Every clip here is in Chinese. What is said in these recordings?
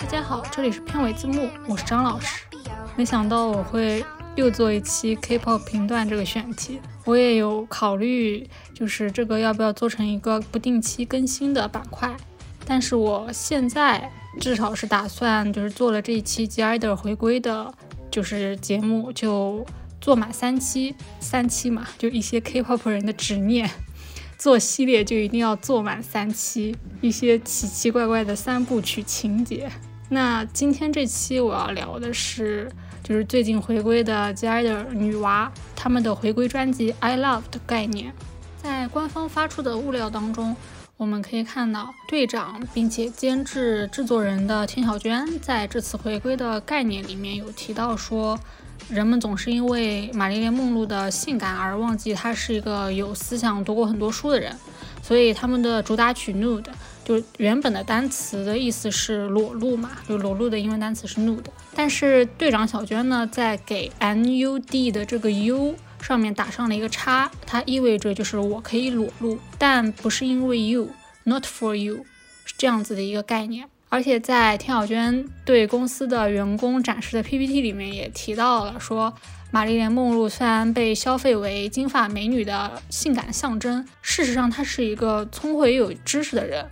大家好，这里是片尾字幕，我是张老师。没想到我会又做一期 K-pop 频段这个选题，我也有考虑，就是这个要不要做成一个不定期更新的板块。但是我现在至少是打算，就是做了这一期 G-IDOL 回归的，就是节目就做满三期，三期嘛，就一些 K-pop 人的执念。做系列就一定要做满三期，一些奇奇怪怪的三部曲情节。那今天这期我要聊的是，就是最近回归的 G-IDOL 女娃他们的回归专辑《I Love》的概念。在官方发出的物料当中，我们可以看到队长并且监制制作人的天小娟在这次回归的概念里面有提到说。人们总是因为玛丽莲梦露的性感而忘记她是一个有思想、读过很多书的人，所以他们的主打曲《Nude》就原本的单词的意思是裸露嘛，就裸露的英文单词是 Nude，但是队长小娟呢，在给 N U D 的这个 U 上面打上了一个叉，它意味着就是我可以裸露，但不是因为 You，Not for you，是这样子的一个概念。而且在田小娟对公司的员工展示的 PPT 里面也提到了，说玛丽莲梦露虽然被消费为金发美女的性感象征，事实上她是一个聪慧又有知识的人。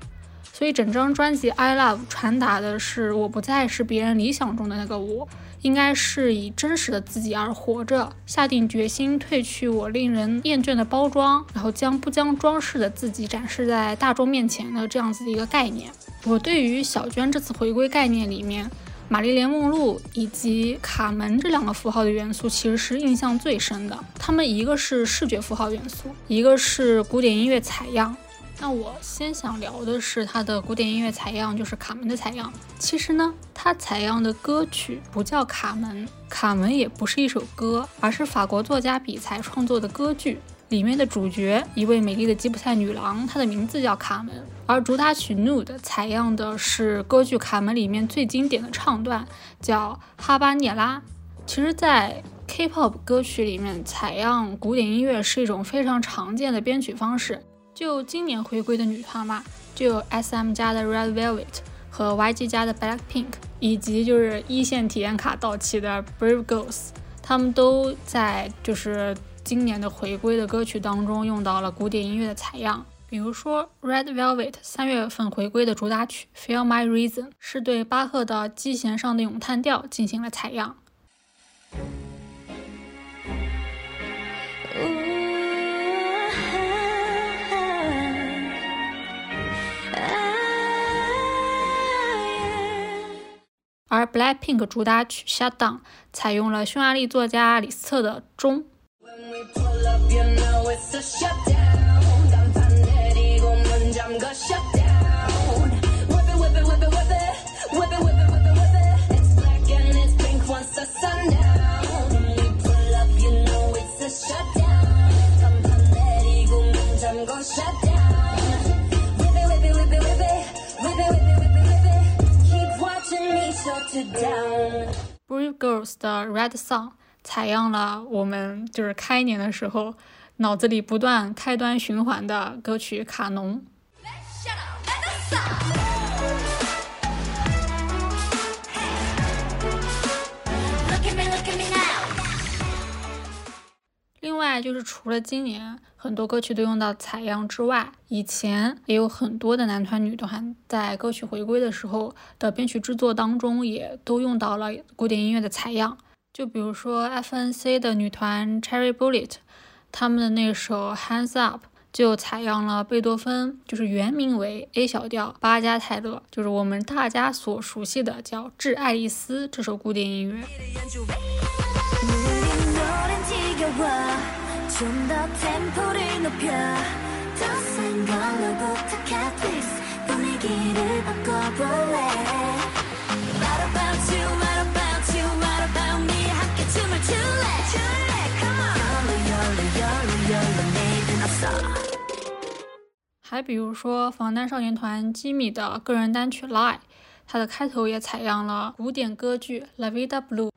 所以整张专辑《I Love》传达的是，我不再是别人理想中的那个我。应该是以真实的自己而活着，下定决心褪去我令人厌倦的包装，然后将不将装饰的自己展示在大众面前的这样子的一个概念。我对于小娟这次回归概念里面，玛丽莲梦露以及卡门这两个符号的元素，其实是印象最深的。它们一个是视觉符号元素，一个是古典音乐采样。那我先想聊的是他的古典音乐采样，就是卡门的采样。其实呢，他采样的歌曲不叫卡门，卡门也不是一首歌，而是法国作家比才创作的歌剧里面的主角，一位美丽的吉普赛女郎，她的名字叫卡门。而主打曲《Nude》采样的是歌剧《卡门》里面最经典的唱段，叫哈巴涅拉。其实，在 K-pop 歌曲里面，采样古典音乐是一种非常常见的编曲方式。就今年回归的女团嘛，就有 S.M 家的 Red Velvet 和 Y.G 家的 Blackpink，以及就是一线体验卡到期的 Brave Girls，他们都在就是今年的回归的歌曲当中用到了古典音乐的采样。比如说 Red Velvet 三月份回归的主打曲 Feel My Reason 是对巴赫的 G 弦上的咏叹调进行了采样。而 Blackpink 主打曲《Shut Down》采用了匈牙利作家李斯特的钟。Brave Girls 的 Red Song 采样了我们就是开年的时候脑子里不断开端循环的歌曲《卡农》。外，就是除了今年很多歌曲都用到采样之外，以前也有很多的男团、女团在歌曲回归的时候的编曲制作当中，也都用到了古典音乐的采样。就比如说 FNC 的女团 Cherry Bullet，他们的那首 Hands Up 就采样了贝多芬，就是原名为 A 小调巴加泰勒，就是我们大家所熟悉的叫《致爱丽丝》这首古典音乐。还比如说防弹少年团吉米的个人单曲《Lie》，它的开头也采样了古典歌剧《La Vida Blue》。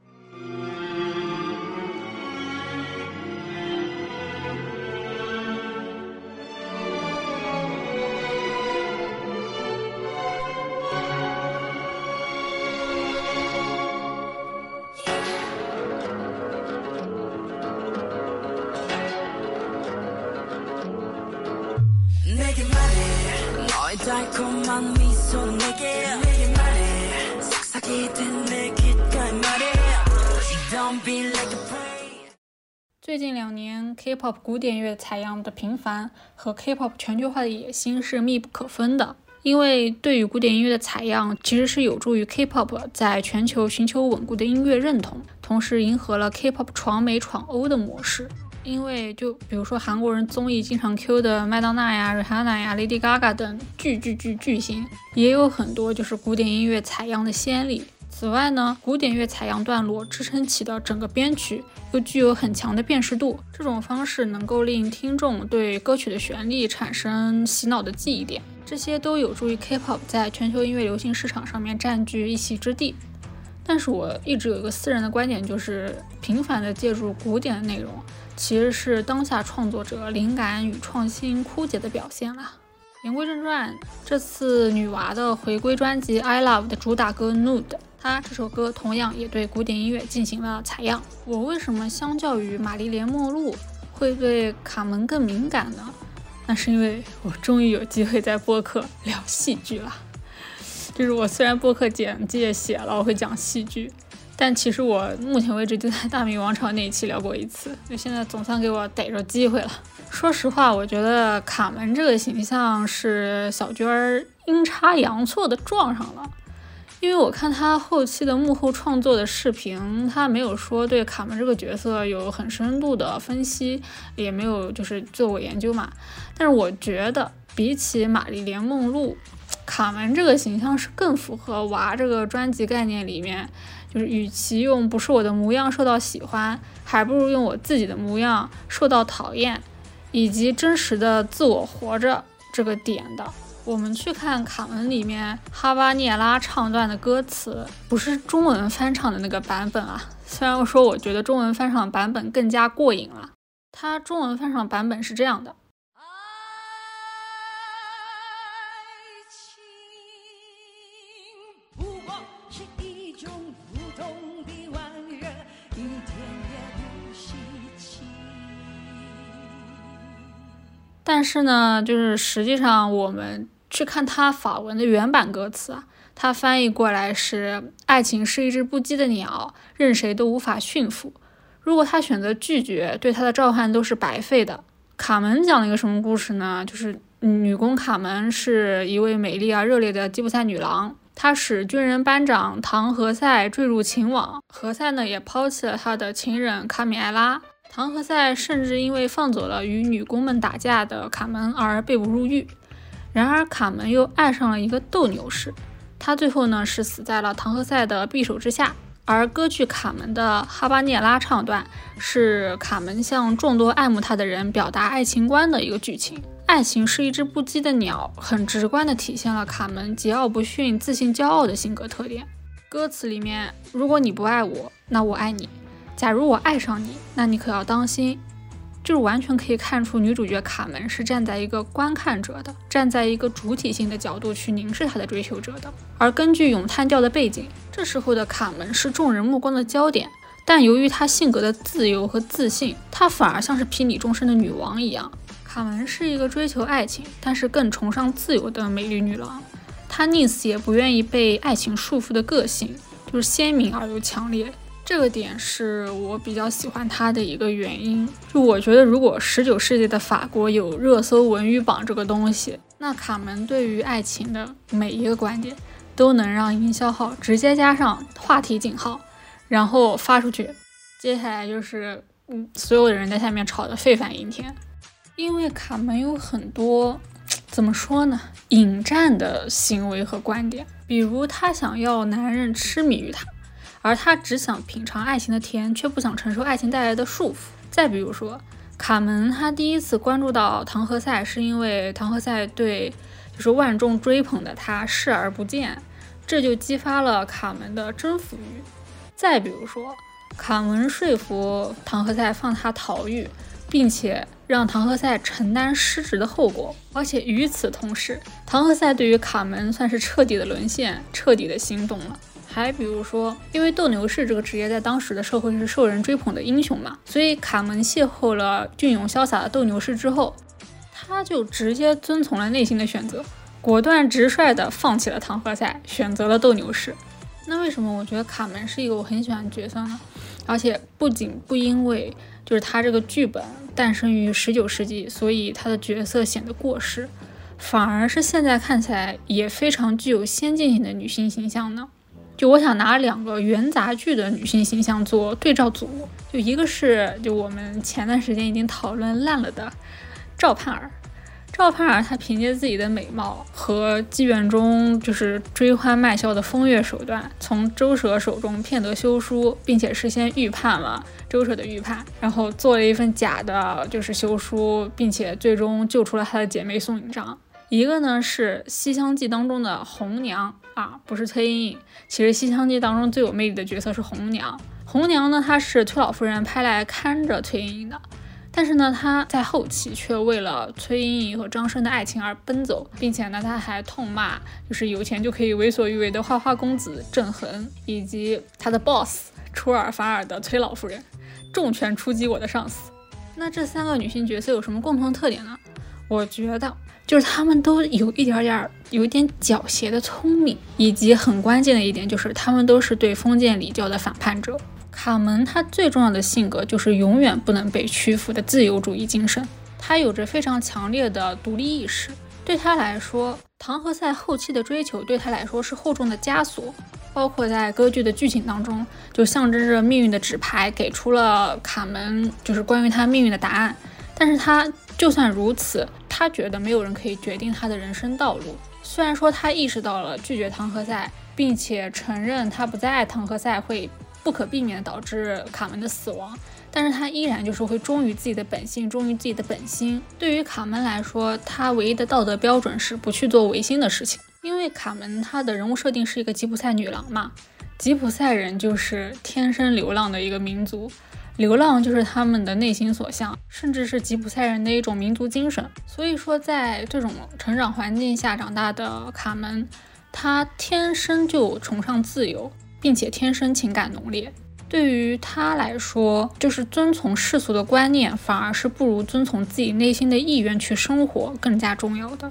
最近两年，K-pop 古典乐采样的频繁和 K-pop 全球化的野心是密不可分的。因为对于古典音乐的采样，其实是有助于 K-pop 在全球寻求稳固的音乐认同，同时迎合了 K-pop 闯美闯欧的模式。因为就比如说韩国人综艺经常 Q 的麦当娜呀、Rihanna 呀、Lady Gaga 等巨巨巨巨星，也有很多就是古典音乐采样的先例。此外呢，古典乐采样段落支撑起的整个编曲又具有很强的辨识度，这种方式能够令听众对歌曲的旋律产生洗脑的记忆点，这些都有助于 K-pop 在全球音乐流行市场上面占据一席之地。但是我一直有一个私人的观点，就是频繁的借助古典的内容，其实是当下创作者灵感与创新枯竭的表现了。言归正传，这次女娃的回归专辑《I Love》的主打歌《Nude》。他这首歌同样也对古典音乐进行了采样。我为什么相较于玛丽莲梦露会对卡门更敏感呢？那是因为我终于有机会在播客聊戏剧了。就是我虽然播客简介写了我会讲戏剧，但其实我目前为止就在《大明王朝》那一期聊过一次，就现在总算给我逮着机会了。说实话，我觉得卡门这个形象是小娟儿阴差阳错的撞上了。因为我看他后期的幕后创作的视频，他没有说对卡门这个角色有很深度的分析，也没有就是做过研究嘛。但是我觉得比起玛丽莲梦露，卡门这个形象是更符合娃这个专辑概念里面，就是与其用不是我的模样受到喜欢，还不如用我自己的模样受到讨厌，以及真实的自我活着这个点的。我们去看《卡门》里面哈巴涅拉唱段的歌词，不是中文翻唱的那个版本啊。虽然说我觉得中文翻唱版本更加过瘾了，它中文翻唱版本是这样的。但是呢，就是实际上我们。去看他法文的原版歌词啊，他翻译过来是“爱情是一只不羁的鸟，任谁都无法驯服。如果他选择拒绝，对他的召唤都是白费的。”卡门讲了一个什么故事呢？就是女工卡门是一位美丽而热烈的吉普赛女郎，她使军人班长唐何塞坠入情网，何塞呢也抛弃了他的情人卡米埃拉。唐何塞甚至因为放走了与女工们打架的卡门而被捕入狱。然而卡门又爱上了一个斗牛士，他最后呢是死在了唐赫塞的匕首之下。而歌剧《卡门》的哈巴涅拉唱段是卡门向众多爱慕他的人表达爱情观的一个剧情。爱情是一只不羁的鸟，很直观地体现了卡门桀骜不驯、自信骄傲的性格特点。歌词里面，如果你不爱我，那我爱你；假如我爱上你，那你可要当心。就是完全可以看出，女主角卡门是站在一个观看者的，站在一个主体性的角度去凝视她的追求者的。而根据咏叹调的背景，这时候的卡门是众人目光的焦点。但由于她性格的自由和自信，她反而像是睥睨众生的女王一样。卡门是一个追求爱情，但是更崇尚自由的美丽女郎。她宁死也不愿意被爱情束缚的个性，就是鲜明而又强烈。这个点是我比较喜欢他的一个原因，就我觉得如果十九世纪的法国有热搜文娱榜这个东西，那卡门对于爱情的每一个观点都能让营销号直接加上话题井号，然后发出去，接下来就是嗯，所有的人在下面吵得沸反盈天，因为卡门有很多怎么说呢，引战的行为和观点，比如她想要男人痴迷于她。而他只想品尝爱情的甜，却不想承受爱情带来的束缚。再比如说，卡门他第一次关注到唐何塞，是因为唐何塞对就是万众追捧的他视而不见，这就激发了卡门的征服欲。再比如说，卡门说服唐何塞放他逃狱，并且让唐何塞承担失职的后果。而且与此同时，唐何塞对于卡门算是彻底的沦陷，彻底的心动了。还比如说，因为斗牛士这个职业在当时的社会是受人追捧的英雄嘛，所以卡门邂逅了俊勇潇洒的斗牛士之后，他就直接遵从了内心的选择，果断直率地放弃了唐河赛，选择了斗牛士。那为什么我觉得卡门是一个我很喜欢的角色呢？而且不仅不因为就是他这个剧本诞生于十九世纪，所以他的角色显得过时，反而是现在看起来也非常具有先进性的女性形象呢？就我想拿两个元杂剧的女性形象做对照组，就一个是就我们前段时间已经讨论烂了的赵盼儿。赵盼儿她凭借自己的美貌和妓院中就是追欢卖笑的风月手段，从周舍手中骗得休书，并且事先预判了周舍的预判，然后做了一份假的就是休书，并且最终救出了她的姐妹宋引章。一个呢是《西厢记》当中的红娘啊，不是崔莺莺。其实《西厢记》当中最有魅力的角色是红娘。红娘呢，她是崔老夫人派来看着崔莺莺的。但是呢，她在后期却为了崔莺莺和张生的爱情而奔走，并且呢，她还痛骂就是有钱就可以为所欲为的花花公子郑恒，以及他的 boss 出尔反尔的崔老夫人，重拳出击我的上司。那这三个女性角色有什么共同特点呢？我觉得就是他们都有一点点有一点狡黠的聪明，以及很关键的一点就是他们都是对封建礼教的反叛者。卡门他最重要的性格就是永远不能被屈服的自由主义精神，他有着非常强烈的独立意识。对他来说，唐和赛后期的追求对他来说是厚重的枷锁，包括在歌剧的剧情当中，就象征着命运的纸牌给出了卡门就是关于他命运的答案。但是他就算如此，他觉得没有人可以决定他的人生道路。虽然说他意识到了拒绝唐和赛，并且承认他不再爱唐和赛会。不可避免导致卡门的死亡，但是他依然就是会忠于自己的本性，忠于自己的本心。对于卡门来说，他唯一的道德标准是不去做违心的事情。因为卡门他的人物设定是一个吉普赛女郎嘛，吉普赛人就是天生流浪的一个民族，流浪就是他们的内心所向，甚至是吉普赛人的一种民族精神。所以说，在这种成长环境下长大的卡门，他天生就崇尚自由。并且天生情感浓烈，对于他来说，就是遵从世俗的观念，反而是不如遵从自己内心的意愿去生活更加重要的。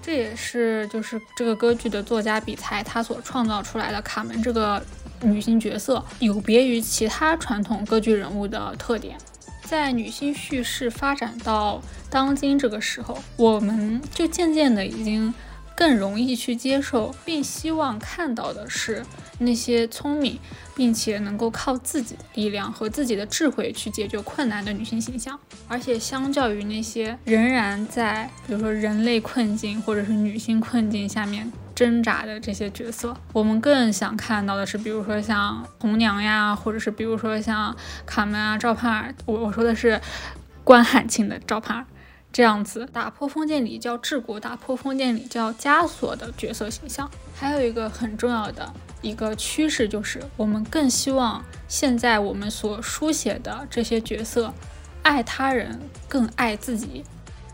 这也是就是这个歌剧的作家比才他所创造出来的卡门这个女性角色，有别于其他传统歌剧人物的特点。在女性叙事发展到当今这个时候，我们就渐渐的已经。更容易去接受，并希望看到的是那些聪明，并且能够靠自己的力量和自己的智慧去解决困难的女性形象。而且，相较于那些仍然在比如说人类困境或者是女性困境下面挣扎的这些角色，我们更想看到的是，比如说像红娘呀，或者是比如说像卡门啊、赵盼儿。我我说的是关汉卿的赵盼儿。这样子打破封建礼教治国、打破封建礼教枷锁的角色形象，还有一个很重要的一个趋势，就是我们更希望现在我们所书写的这些角色，爱他人更爱自己，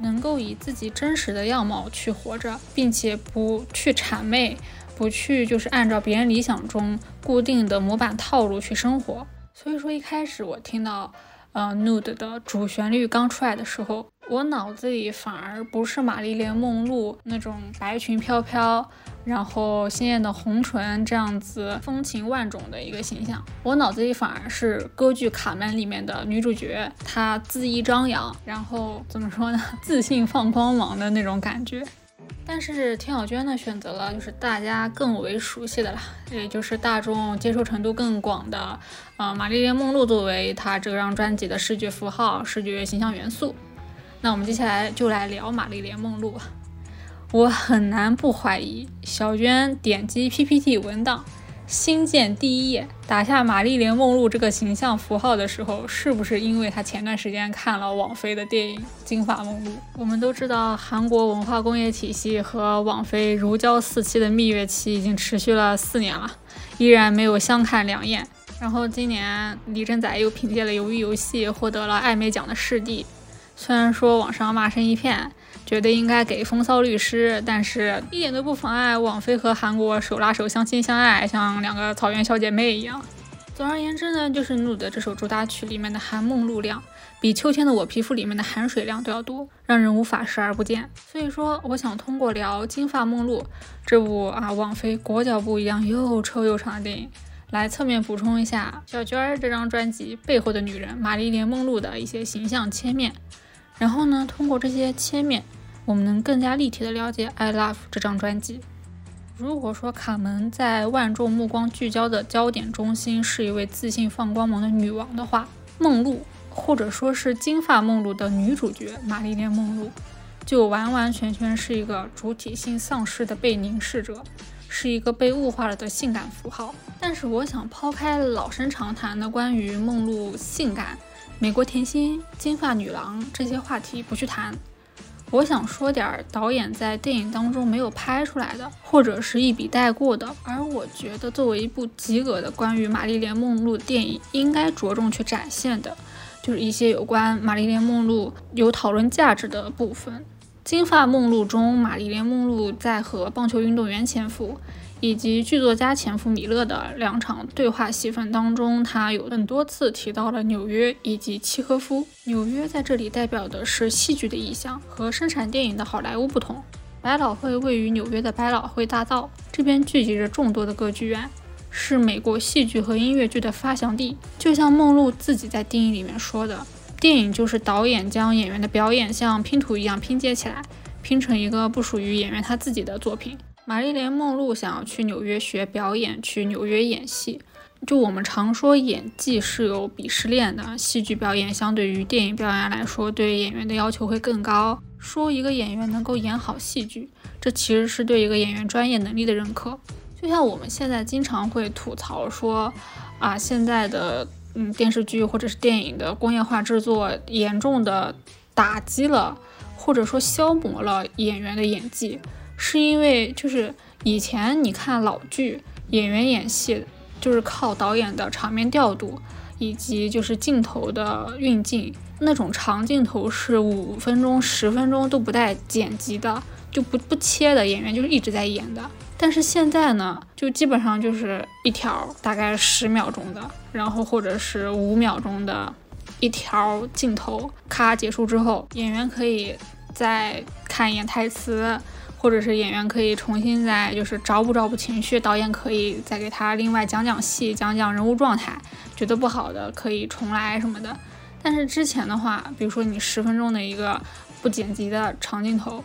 能够以自己真实的样貌去活着，并且不去谄媚，不去就是按照别人理想中固定的模板套路去生活。所以说，一开始我听到。呃，Nude 的主旋律刚出来的时候，我脑子里反而不是玛丽莲梦露那种白裙飘飘，然后鲜艳的红唇这样子风情万种的一个形象，我脑子里反而是歌剧《卡门》里面的女主角，她恣意张扬，然后怎么说呢，自信放光芒的那种感觉。但是田小娟呢，选择了就是大家更为熟悉的啦，也就是大众接受程度更广的，呃，玛丽莲梦露作为她这张专辑的视觉符号、视觉形象元素。那我们接下来就来聊玛丽莲梦露。我很难不怀疑，小娟点击 PPT 文档。新建第一页，打下玛丽莲梦露这个形象符号的时候，是不是因为她前段时间看了网飞的电影《金发梦露》？我们都知道，韩国文化工业体系和网飞如胶似漆的蜜月期已经持续了四年了，依然没有相看两厌。然后今年李正宰又凭借了《鱿鱼游戏》获得了艾美奖的视帝，虽然说网上骂声一片。觉得应该给风骚律师，但是一点都不妨碍网飞和韩国手拉手相亲相爱，像两个草原小姐妹一样。总而言之呢，就是努的这首主打曲里面的含梦露量，比秋天的我皮肤里面的含水量都要多，让人无法视而不见。所以说，我想通过聊《金发梦露》这部啊网飞裹脚布一样又臭又长的电影，来侧面补充一下小娟儿这张专辑背后的女人玛丽莲梦露的一些形象切面。然后呢，通过这些切面，我们能更加立体的了解《I Love》这张专辑。如果说卡门在万众目光聚焦的焦点中心是一位自信放光芒的女王的话，梦露或者说是金发梦露的女主角玛丽莲梦露，就完完全全是一个主体性丧失的被凝视者，是一个被物化了的性感符号。但是我想抛开老生常谈的关于梦露性感、美国甜心、金发女郎这些话题不去谈。我想说点导演在电影当中没有拍出来的，或者是一笔带过的。而我觉得作为一部及格的关于玛丽莲梦露电影，应该着重去展现的，就是一些有关玛丽莲梦露有讨论价值的部分。金发梦露中，玛丽莲梦露在和棒球运动员前夫。以及剧作家前夫米勒的两场对话戏份当中，他有很多次提到了纽约以及契诃夫。纽约在这里代表的是戏剧的意象，和生产电影的好莱坞不同。百老汇位于纽约的百老汇大道，这边聚集着众多的歌剧院，是美国戏剧和音乐剧的发祥地。就像梦露自己在电影里面说的，电影就是导演将演员的表演像拼图一样拼接起来，拼成一个不属于演员他自己的作品。玛丽莲·梦露想要去纽约学表演，去纽约演戏。就我们常说演技是有鄙视链的，戏剧表演相对于电影表演来说，对演员的要求会更高。说一个演员能够演好戏剧，这其实是对一个演员专业能力的认可。就像我们现在经常会吐槽说，啊，现在的嗯电视剧或者是电影的工业化制作严重的打击了，或者说消磨了演员的演技。是因为就是以前你看老剧，演员演戏就是靠导演的场面调度，以及就是镜头的运镜，那种长镜头是五分钟、十分钟都不带剪辑的，就不不切的，演员就是一直在演的。但是现在呢，就基本上就是一条大概十秒钟的，然后或者是五秒钟的一条镜头，咔结束之后，演员可以再看一眼台词。或者是演员可以重新再就是找补找补情绪，导演可以再给他另外讲讲戏，讲讲人物状态，觉得不好的可以重来什么的。但是之前的话，比如说你十分钟的一个不剪辑的长镜头，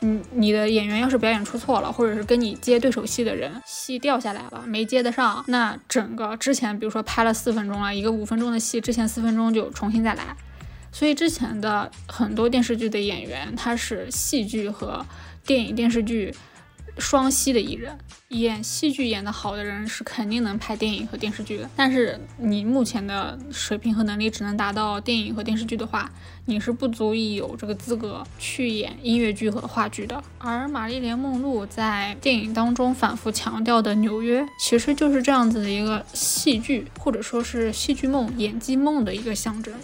你你的演员要是表演出错了，或者是跟你接对手戏的人戏掉下来了，没接得上，那整个之前比如说拍了四分钟了，一个五分钟的戏，之前四分钟就重新再来。所以之前的很多电视剧的演员，他是戏剧和电影电视剧双栖的艺人，演戏剧演得好的人是肯定能拍电影和电视剧的。但是你目前的水平和能力只能达到电影和电视剧的话，你是不足以有这个资格去演音乐剧和话剧的。而玛丽莲梦露在电影当中反复强调的纽约，其实就是这样子的一个戏剧或者说是戏剧梦、演技梦的一个象征。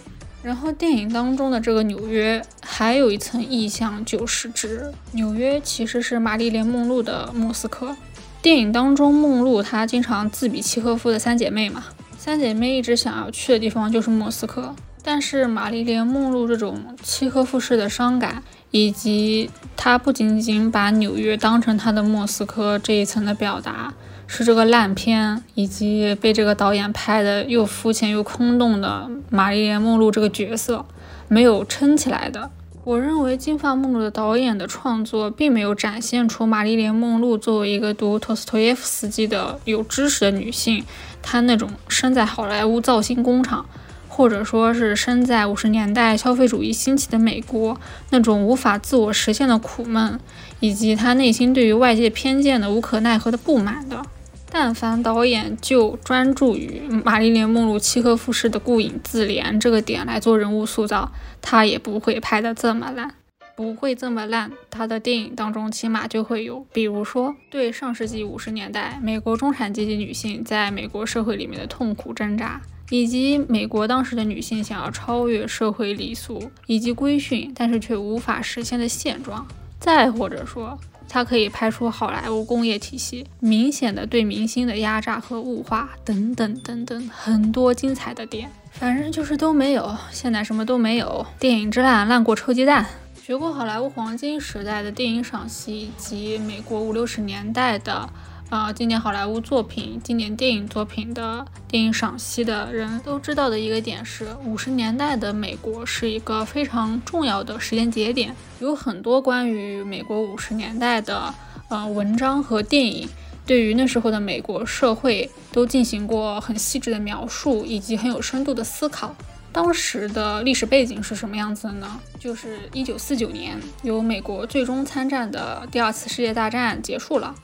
然后电影当中的这个纽约还有一层意象，就是指纽约其实是玛丽莲梦露的莫斯科。电影当中，梦露她经常自比契诃夫的三姐妹嘛，三姐妹一直想要去的地方就是莫斯科。但是玛丽莲梦露这种契诃夫式的伤感，以及她不仅仅把纽约当成她的莫斯科这一层的表达。是这个烂片，以及被这个导演拍的又肤浅又空洞的玛丽莲梦露这个角色没有撑起来的。我认为《金发梦露》的导演的创作并没有展现出玛丽莲梦露作为一个读托斯托耶夫斯基的有知识的女性，她那种生在好莱坞造星工厂，或者说是身在五十年代消费主义兴起的美国那种无法自我实现的苦闷，以及她内心对于外界偏见的无可奈何的不满的。但凡导演就专注于玛丽莲梦露契诃夫式的顾影自怜这个点来做人物塑造，他也不会拍得这么烂，不会这么烂。他的电影当中起码就会有，比如说对上世纪五十年代美国中产阶级女性在美国社会里面的痛苦挣扎，以及美国当时的女性想要超越社会礼俗以及规训，但是却无法实现的现状。再或者说。它可以拍出好莱坞工业体系，明显的对明星的压榨和物化等等等等很多精彩的点。反正就是都没有，现在什么都没有，电影之烂烂过臭鸡蛋。学过好莱坞黄金时代的电影赏析以及美国五六十年代的。啊，经典好莱坞作品、经典电影作品的电影赏析的人都知道的一个点是，五十年代的美国是一个非常重要的时间节点，有很多关于美国五十年代的呃文章和电影，对于那时候的美国社会都进行过很细致的描述以及很有深度的思考。当时的历史背景是什么样子的呢？就是一九四九年，由美国最终参战的第二次世界大战结束了。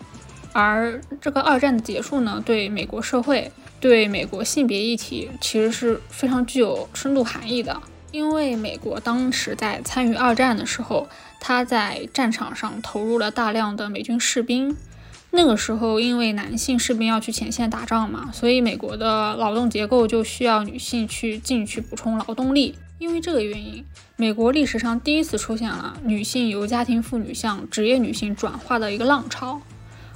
而这个二战的结束呢，对美国社会、对美国性别议题其实是非常具有深度含义的。因为美国当时在参与二战的时候，他在战场上投入了大量的美军士兵。那个时候，因为男性士兵要去前线打仗嘛，所以美国的劳动结构就需要女性去进去补充劳动力。因为这个原因，美国历史上第一次出现了女性由家庭妇女向职业女性转化的一个浪潮。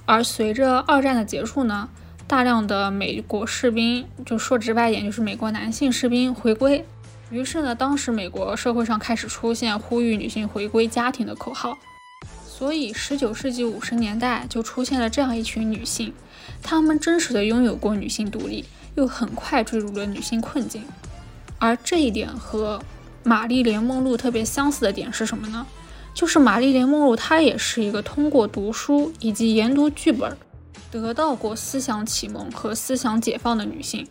而随着二战的结束呢，大量的美国士兵，就说直白一点，就是美国男性士兵回归。于是呢，当时美国社会上开始出现呼吁女性回归家庭的口号。所以，十九世纪五十年代就出现了这样一群女性，她们真实的拥有过女性独立，又很快坠入了女性困境。而这一点和玛丽莲梦露特别相似的点是什么呢？就是玛丽莲梦露，她也是一个通过读书以及研读剧本，得到过思想启蒙和思想解放的女性。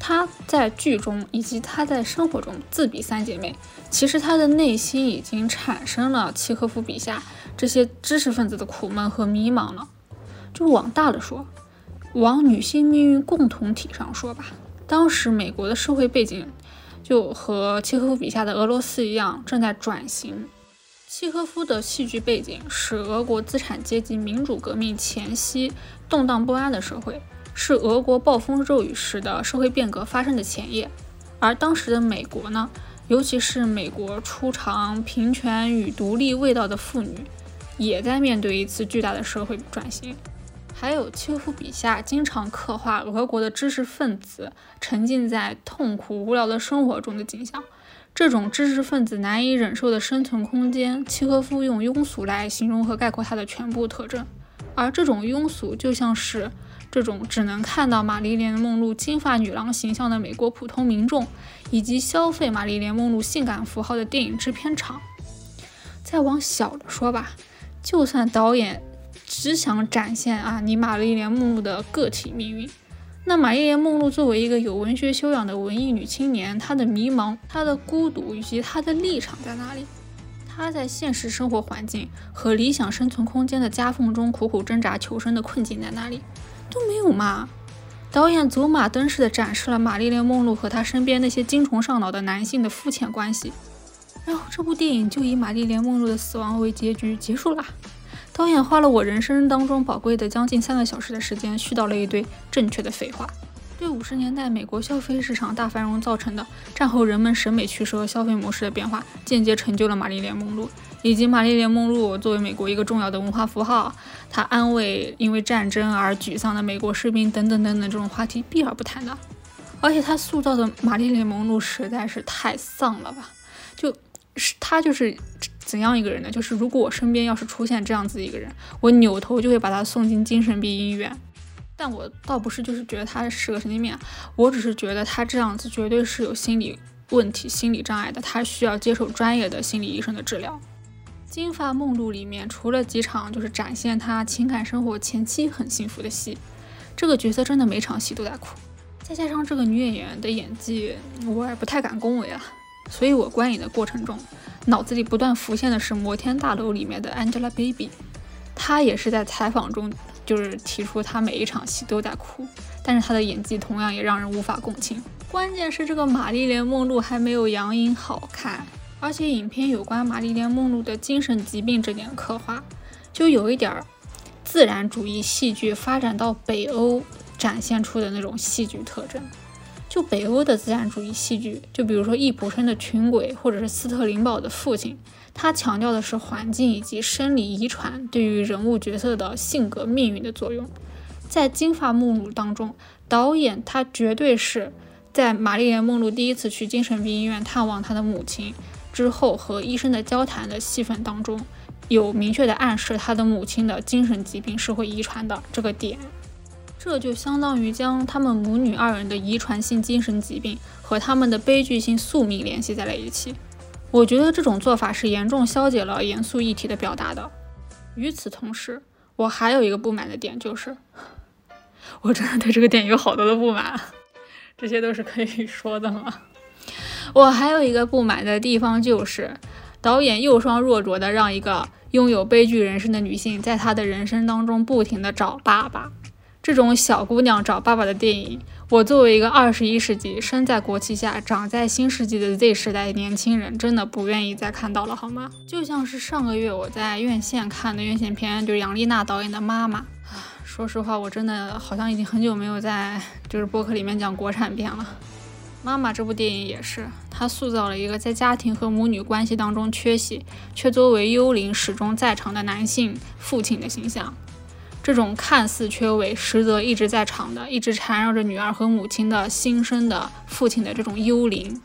她在剧中以及她在生活中自比三姐妹，其实她的内心已经产生了契诃夫笔下这些知识分子的苦闷和迷茫了。就往大了说，往女性命运共同体上说吧，当时美国的社会背景就和契诃夫笔下的俄罗斯一样，正在转型。契诃夫的戏剧背景是俄国资产阶级民主革命前夕动荡不安的社会，是俄国暴风骤雨式的社会变革发生的前夜。而当时的美国呢，尤其是美国初尝平权与独立味道的妇女，也在面对一次巨大的社会转型。还有契诃夫笔下经常刻画俄国的知识分子沉浸在痛苦无聊的生活中的景象。这种知识分子难以忍受的生存空间，契诃夫用庸俗来形容和概括它的全部特征。而这种庸俗，就像是这种只能看到玛丽莲梦露金发女郎形象的美国普通民众，以及消费玛丽莲梦露性感符号的电影制片厂。再往小了说吧，就算导演只想展现啊你玛丽莲梦露的个体命运。那玛丽莲梦露作为一个有文学修养的文艺女青年，她的迷茫、她的孤独以及她的立场在哪里？她在现实生活环境和理想生存空间的夹缝中苦苦挣扎求生的困境在哪里？都没有嘛！导演走马灯似的展示了玛丽莲梦露和她身边那些精虫上脑的男性的肤浅关系，然后这部电影就以玛丽莲梦露的死亡为结局结束了。导演花了我人生当中宝贵的将近三个小时的时间，絮叨了一堆正确的废话，对五十年代美国消费市场大繁荣造成的战后人们审美趋势和消费模式的变化，间接成就了玛丽莲梦露，以及玛丽莲梦露作为美国一个重要的文化符号，她安慰因为战争而沮丧的美国士兵等等等等这种话题避而不谈的，而且她塑造的玛丽莲梦露实在是太丧了吧，就是她就是。怎样一个人呢？就是如果我身边要是出现这样子一个人，我扭头就会把他送进精神病医院。但我倒不是就是觉得他是个神经病，我只是觉得他这样子绝对是有心理问题、心理障碍的，他需要接受专业的心理医生的治疗。《金发梦露》里面除了几场就是展现他情感生活前期很幸福的戏，这个角色真的每场戏都在哭。再加上这个女演员的演技，我也不太敢恭维了。所以我观影的过程中。脑子里不断浮现的是《摩天大楼》里面的 Angelababy，她也是在采访中就是提出她每一场戏都在哭，但是她的演技同样也让人无法共情。关键是这个玛丽莲梦露还没有杨颖好看，而且影片有关玛丽莲梦露的精神疾病这点刻画，就有一点儿自然主义戏剧发展到北欧展现出的那种戏剧特征。北欧的资产主义戏剧，就比如说易卜生的《群鬼》，或者是斯特林堡的父亲，他强调的是环境以及生理遗传对于人物角色的性格命运的作用。在《金发梦露》当中，导演他绝对是在玛丽莲梦露第一次去精神病医院探望她的母亲之后和医生的交谈的戏份当中，有明确的暗示她的母亲的精神疾病是会遗传的这个点。这就相当于将他们母女二人的遗传性精神疾病和他们的悲剧性宿命联系在了一起。我觉得这种做法是严重消解了严肃议题的表达的。与此同时，我还有一个不满的点，就是 我真的对这个电影有好多的不满。这些都是可以说的吗？我还有一个不满的地方就是，导演又双若浊的让一个拥有悲剧人生的女性，在她的人生当中不停的找爸爸。这种小姑娘找爸爸的电影，我作为一个二十一世纪生在国旗下、长在新世纪的 Z 时代年轻人，真的不愿意再看到了，好吗？就像是上个月我在院线看的院线片，就是杨丽娜导演的《妈妈》。说实话，我真的好像已经很久没有在就是播客里面讲国产片了。《妈妈》这部电影也是，它塑造了一个在家庭和母女关系当中缺席，却作为幽灵始终在场的男性父亲的形象。这种看似缺位，实则一直在场的，一直缠绕着女儿和母亲的新生的父亲的这种幽灵，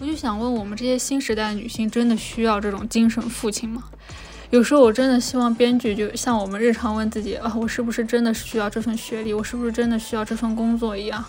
我就想问，我们这些新时代的女性真的需要这种精神父亲吗？有时候我真的希望编剧就像我们日常问自己啊，我是不是真的是需要这份学历？我是不是真的需要这份工作一样，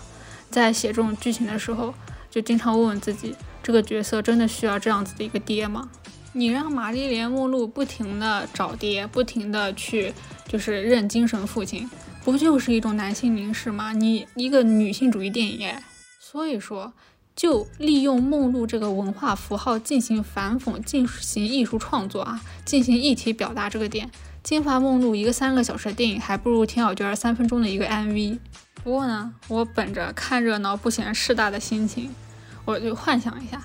在写这种剧情的时候，就经常问问自己，这个角色真的需要这样子的一个爹吗？你让玛丽莲梦露不停的找爹，不停的去。就是认精神父亲，不就是一种男性凝视吗？你一个女性主义电影，所以说就利用梦露这个文化符号进行反讽，进行艺术创作啊，进行议题表达这个点。金发梦露一个三个小时的电影，还不如田小娟三分钟的一个 MV。不过呢，我本着看热闹不嫌事大的心情，我就幻想一下，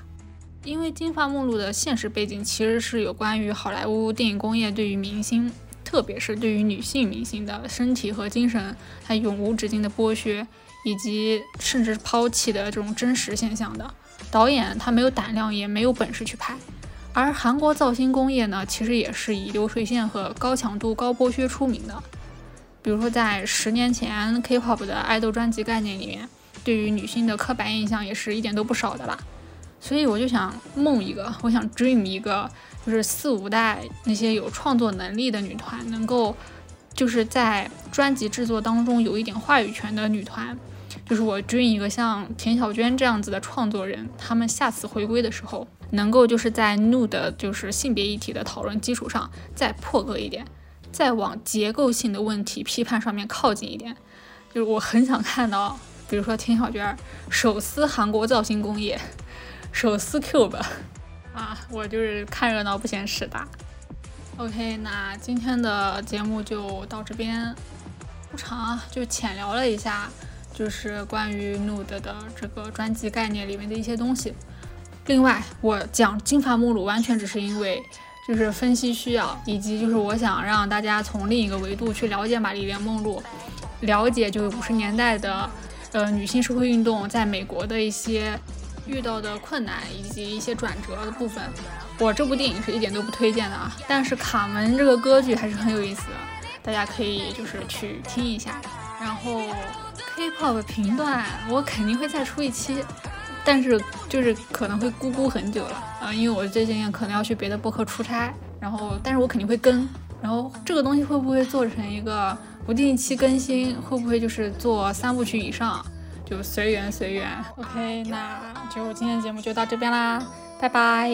因为金发梦露的现实背景其实是有关于好莱坞电影工业对于明星。特别是对于女性明星的身体和精神，它永无止境的剥削，以及甚至抛弃的这种真实现象的导演，他没有胆量，也没有本事去拍。而韩国造星工业呢，其实也是以流水线和高强度、高剥削出名的。比如说，在十年前 K-pop 的爱豆专辑概念里面，对于女性的刻板印象也是一点都不少的啦。所以我就想梦一个，我想 dream 一个。就是四五代那些有创作能力的女团，能够就是在专辑制作当中有一点话语权的女团，就是我追一个像田小娟这样子的创作人，他们下次回归的时候，能够就是在 nude 就是性别议题的讨论基础上再破格一点，再往结构性的问题批判上面靠近一点。就是我很想看到，比如说田小娟手撕韩国造型工业，手撕 Cube。啊，我就是看热闹不嫌事大。OK，那今天的节目就到这边，不长啊，就浅聊了一下，就是关于 Nude 的这个专辑概念里面的一些东西。另外，我讲金发目录完全只是因为就是分析需要，以及就是我想让大家从另一个维度去了解玛丽莲梦露，了解就是五十年代的呃女性社会运动在美国的一些。遇到的困难以及一些转折的部分，我这部电影是一点都不推荐的啊。但是卡门这个歌剧还是很有意思的，大家可以就是去听一下。然后 K-pop 频段我肯定会再出一期，但是就是可能会咕咕很久了啊，因为我最近可能要去别的播客出差。然后，但是我肯定会更。然后这个东西会不会做成一个不定期更新？会不会就是做三部曲以上？就随缘随缘，OK，那就今天节目就到这边啦，拜拜。